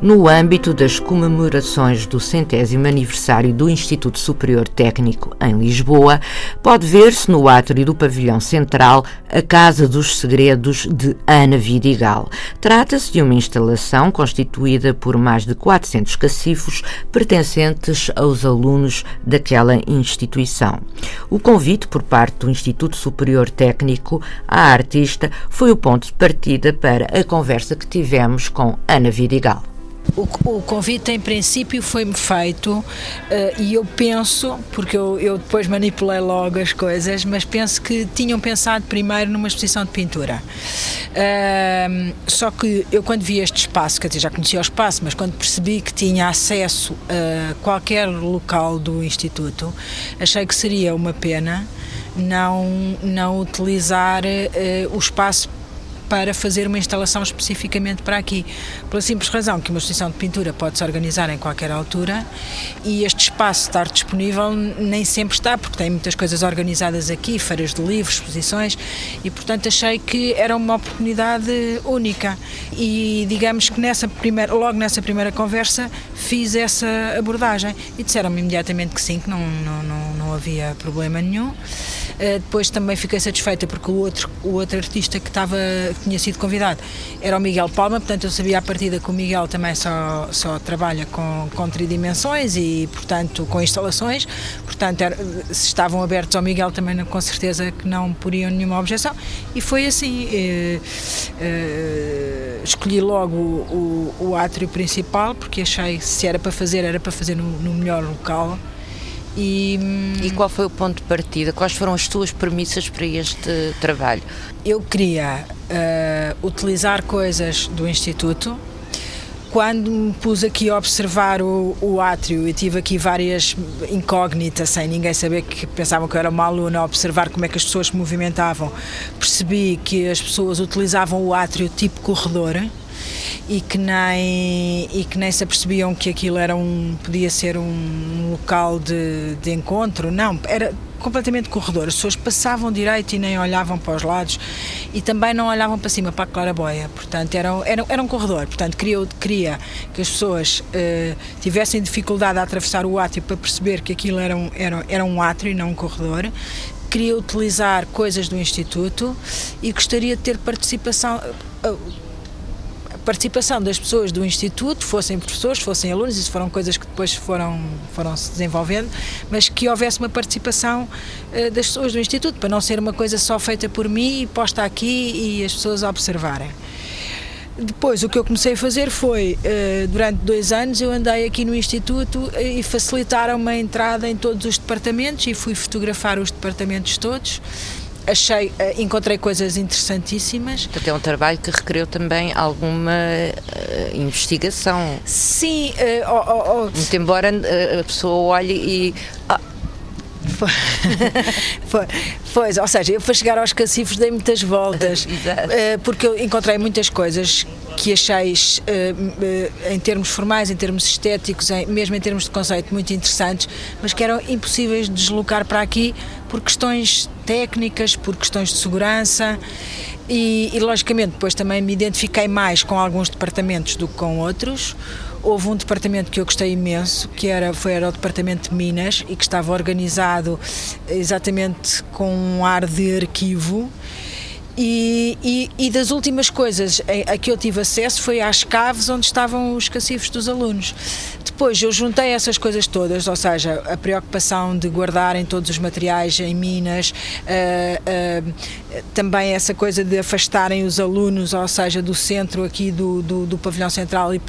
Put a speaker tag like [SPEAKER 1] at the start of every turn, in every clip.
[SPEAKER 1] No âmbito das comemorações do centésimo aniversário do Instituto Superior Técnico em Lisboa, pode ver-se no átrio do pavilhão central a Casa dos Segredos de Ana Vidigal. Trata-se de uma instalação constituída por mais de 400 cacifos pertencentes aos alunos daquela instituição. O convite por parte do Instituto Superior Técnico à artista foi o ponto de partida para a conversa que tivemos com Ana Vidigal.
[SPEAKER 2] O, o convite, em princípio, foi-me feito uh, e eu penso, porque eu, eu depois manipulei logo as coisas, mas penso que tinham pensado primeiro numa exposição de pintura. Uh, só que eu, quando vi este espaço, quer dizer, já conhecia o espaço, mas quando percebi que tinha acesso a qualquer local do Instituto, achei que seria uma pena não, não utilizar uh, o espaço para fazer uma instalação especificamente para aqui. Pela simples razão que uma exposição de pintura pode se organizar em qualquer altura e este espaço estar disponível nem sempre está, porque tem muitas coisas organizadas aqui, feiras de livros, exposições, e portanto achei que era uma oportunidade única. E digamos que nessa primeira, logo nessa primeira conversa fiz essa abordagem e disseram-me imediatamente que sim, que não, não, não, não havia problema nenhum. Uh, depois também fiquei satisfeita porque o outro, o outro artista que estava que tinha sido convidado era o Miguel Palma, portanto eu sabia à partida que o Miguel também só, só trabalha com, com tridimensões e, portanto, com instalações, portanto, era, se estavam abertos ao Miguel também com certeza que não poriam nenhuma objeção e foi assim. Eh, eh, escolhi logo o, o, o, átrio principal porque achei que se era para fazer, era para fazer no, no melhor local.
[SPEAKER 1] E, e, qual foi o ponto de partida? Quais foram as tuas premissas para este trabalho?
[SPEAKER 2] Eu queria uh, utilizar coisas do Instituto. Quando me pus aqui a observar o, o átrio e tive aqui várias incógnitas, sem ninguém saber que pensavam que eu era uma aluna, a observar como é que as pessoas se movimentavam, percebi que as pessoas utilizavam o átrio tipo corredor e que nem e que nem se apercebiam que aquilo era um podia ser um local de, de encontro. Não era completamente corredor. As pessoas passavam direito e nem olhavam para os lados e também não olhavam para cima para a claraboia portanto era, era, era um corredor. Portanto queria, queria que as pessoas uh, tivessem dificuldade a atravessar o átrio para perceber que aquilo era um, era, era um átrio e não um corredor. Queria utilizar coisas do Instituto e gostaria de ter participação uh, participação das pessoas do Instituto, fossem professores, fossem alunos, isso foram coisas que depois foram, foram se desenvolvendo, mas que houvesse uma participação uh, das pessoas do Instituto, para não ser uma coisa só feita por mim e posta aqui e as pessoas observarem. Depois, o que eu comecei a fazer foi, uh, durante dois anos, eu andei aqui no Instituto e facilitaram-me a entrada em todos os departamentos e fui fotografar os departamentos todos achei, eh, encontrei coisas interessantíssimas.
[SPEAKER 1] Portanto, é um trabalho que requereu também alguma uh, investigação.
[SPEAKER 2] Sim.
[SPEAKER 1] Uh, oh, oh, oh. Muito embora a pessoa olhe e... Ah,
[SPEAKER 2] foi, foi, foi, ou seja, eu para chegar aos cacifos dei muitas voltas, porque eu encontrei muitas coisas que acheis, em termos formais, em termos estéticos, mesmo em termos de conceito, muito interessantes, mas que eram impossíveis de deslocar para aqui por questões técnicas, por questões de segurança e, e, logicamente depois também me identifiquei mais com alguns departamentos do que com outros. Houve um departamento que eu gostei imenso, que era, foi, era o departamento de Minas e que estava organizado exatamente com um ar de arquivo e, e, e, das últimas coisas a, que eu tive acesso foi às caves onde estavam os cacifos dos alunos. Depois eu juntei essas coisas todas, ou seja, a preocupação de guardarem todos os materiais em minas, uh, uh, também essa coisa de afastarem os alunos, ou seja, do centro aqui do, do, do pavilhão central e,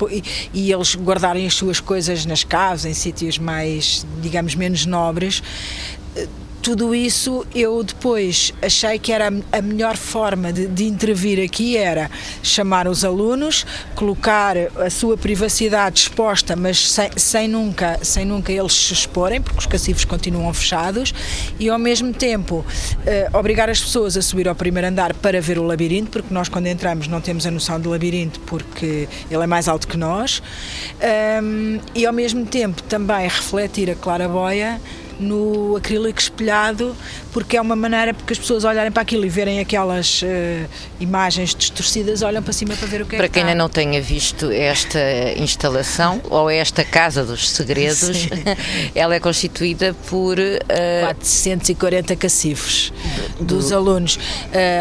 [SPEAKER 2] e, eles guardarem as suas coisas nas caves, em sítios mais, digamos, menos nobres tudo isso eu depois achei que era a melhor forma de, de, intervir aqui era chamar os alunos, colocar a sua privacidade exposta, mas sem, sem, nunca, sem nunca eles se exporem, porque os cacifes continuam fechados, e ao mesmo tempo eh, obrigar as pessoas a subir ao primeiro andar para ver o labirinto, porque nós quando entramos não temos a noção do labirinto porque ele é mais alto que nós, um, e ao mesmo tempo também refletir a claraboia no acrílico espelhado, porque é uma maneira porque as pessoas olharem para aquilo e verem aquelas uh, imagens distorcidas, olham para cima para ver o que
[SPEAKER 1] para
[SPEAKER 2] é que
[SPEAKER 1] quem ainda não tenha visto esta instalação ou esta Casa dos Segredos, ela é constituída por uh,
[SPEAKER 2] 440 cacifes do, dos alunos. Uh,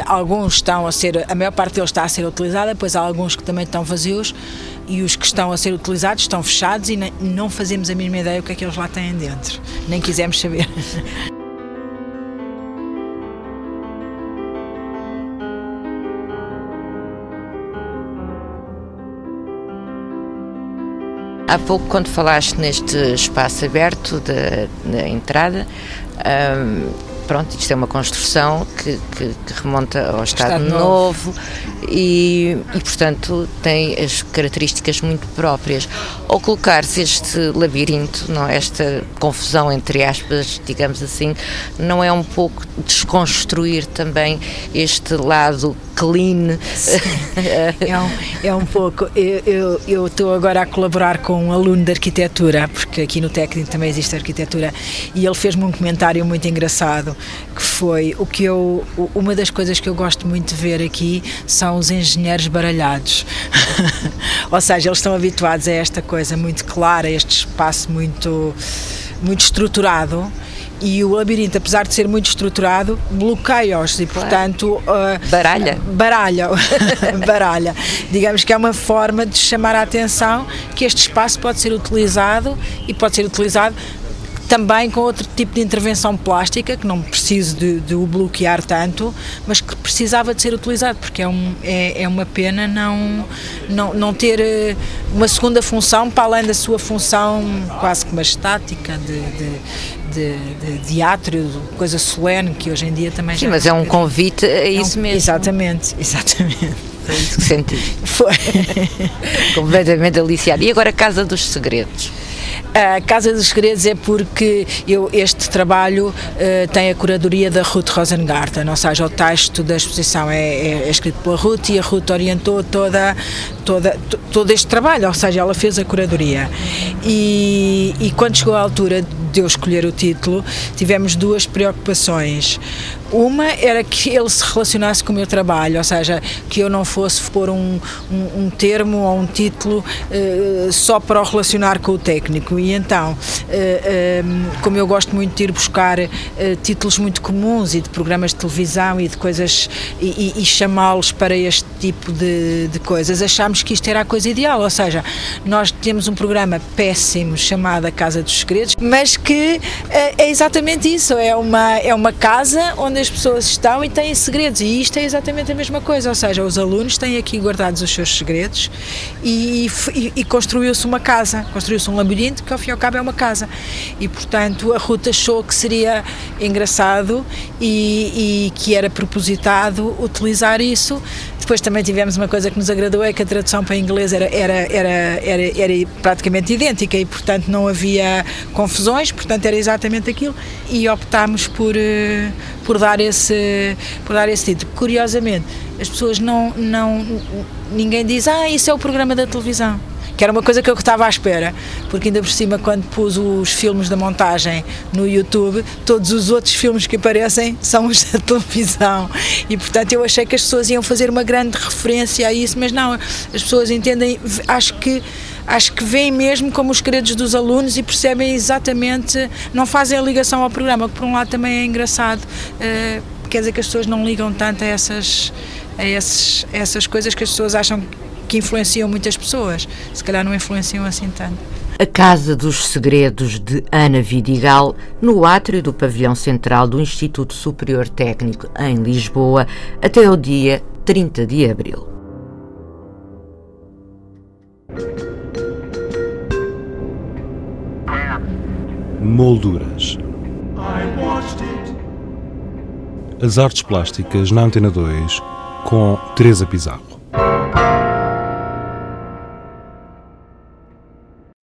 [SPEAKER 2] alguns estão a ser, a maior parte deles está a ser utilizada, depois há alguns que também estão vazios e os que estão a ser utilizados estão fechados e não fazemos a mínima ideia o que é que eles lá têm dentro. Nem quisemos saber.
[SPEAKER 1] Há pouco, quando falaste neste espaço aberto da, da entrada, um, pronto, isto é uma construção que, que, que remonta ao Estado, Estado Novo, novo e, e, portanto, tem as características muito próprias. Ao colocar-se este labirinto, não, esta confusão, entre aspas, digamos assim, não é um pouco desconstruir também este lado clean.
[SPEAKER 2] é, um, é um pouco. Eu, eu estou agora a colaborar com um aluno de arquitetura, porque aqui no técnico também existe arquitetura, e ele fez-me um comentário muito engraçado, que foi o que eu. Uma das coisas que eu gosto muito de ver aqui são os engenheiros baralhados. Ou seja, eles estão habituados a esta coisa muito clara, a este espaço muito, muito estruturado e o labirinto, apesar de ser muito estruturado, bloqueia-os e, portanto.
[SPEAKER 1] Uh, baralha.
[SPEAKER 2] Baralha. baralha. Digamos que é uma forma de chamar a atenção que este espaço pode ser utilizado e pode ser utilizado também com outro tipo de intervenção plástica, que não preciso de, de, o bloquear tanto, mas que precisava de ser utilizado, porque é, um, é, é, uma pena não, não, não ter eh, uma segunda função para além da sua função quase que uma estática de, de, de, de teatro, coisa solene, que hoje em dia também
[SPEAKER 1] Sim, mas é um convite a isso
[SPEAKER 2] é um,
[SPEAKER 1] mesmo.
[SPEAKER 2] Exatamente, exatamente.
[SPEAKER 1] Foi isso que senti.
[SPEAKER 2] Foi.
[SPEAKER 1] Completamente aliciado. E agora a Casa dos Segredos?
[SPEAKER 2] A Casa dos Segredos é porque eu, este trabalho uh, tem a curadoria da Ruth Rosengarten, ou seja, o texto da exposição é, é, é escrito pela Ruth e a Ruth orientou toda, toda, todo este trabalho, ou seja, ela fez a curadoria. E, e quando chegou a altura de eu escolher o título, tivemos duas preocupações. Uma era que ele se relacionasse com o meu trabalho, ou seja, que eu não fosse pôr um, um, um termo ou um título uh, só para o relacionar com o técnico. E então, uh, como eu gosto muito de ir buscar títulos muito comuns e de programas de televisão e de coisas e, e, e chamá-los para este tipo de, de coisas, achámos que isto era a coisa ideal. Ou seja, nós temos um programa péssimo chamado A Casa dos Segredos, mas que é exatamente isso: é uma, é uma casa onde as pessoas estão e têm segredos. E isto é exatamente a mesma coisa, ou seja, os alunos têm aqui guardados os seus segredos e, e, e construiu-se uma casa, construiu-se um labirinto que ao fim e ao cabo é uma casa. E portanto a Ruta achou que seria engraçado e, e que era propositado utilizar isso depois também tivemos uma coisa que nos agradou, é que a tradução para inglês era, era, era, era, era praticamente idêntica e, portanto, não havia confusões, portanto, era exatamente aquilo e optámos por, eh, por, dar, esse, por dar esse título. Curiosamente, as pessoas não, não. Ninguém diz, ah, isso é o programa da televisão que era uma coisa que eu estava à espera, porque ainda por cima, quando pus os filmes da montagem no YouTube, todos os outros filmes que aparecem são os da televisão. E portanto eu achei que as pessoas iam fazer uma grande referência a isso, mas não, as pessoas entendem, acho que acho que veem mesmo como os credos dos alunos e percebem exatamente, não fazem a ligação ao programa, que por um lado também é engraçado, uh, quer dizer que as pessoas não ligam tanto a essas, a, esses, a essas coisas que as pessoas acham que influenciam muitas pessoas, se calhar não influenciam assim tanto.
[SPEAKER 1] A Casa dos Segredos de Ana Vidigal, no átrio do pavilhão central do Instituto Superior Técnico em Lisboa, até o dia 30 de abril.
[SPEAKER 3] Molduras. As Artes Plásticas na Antena 2 com Teresa Pizarro.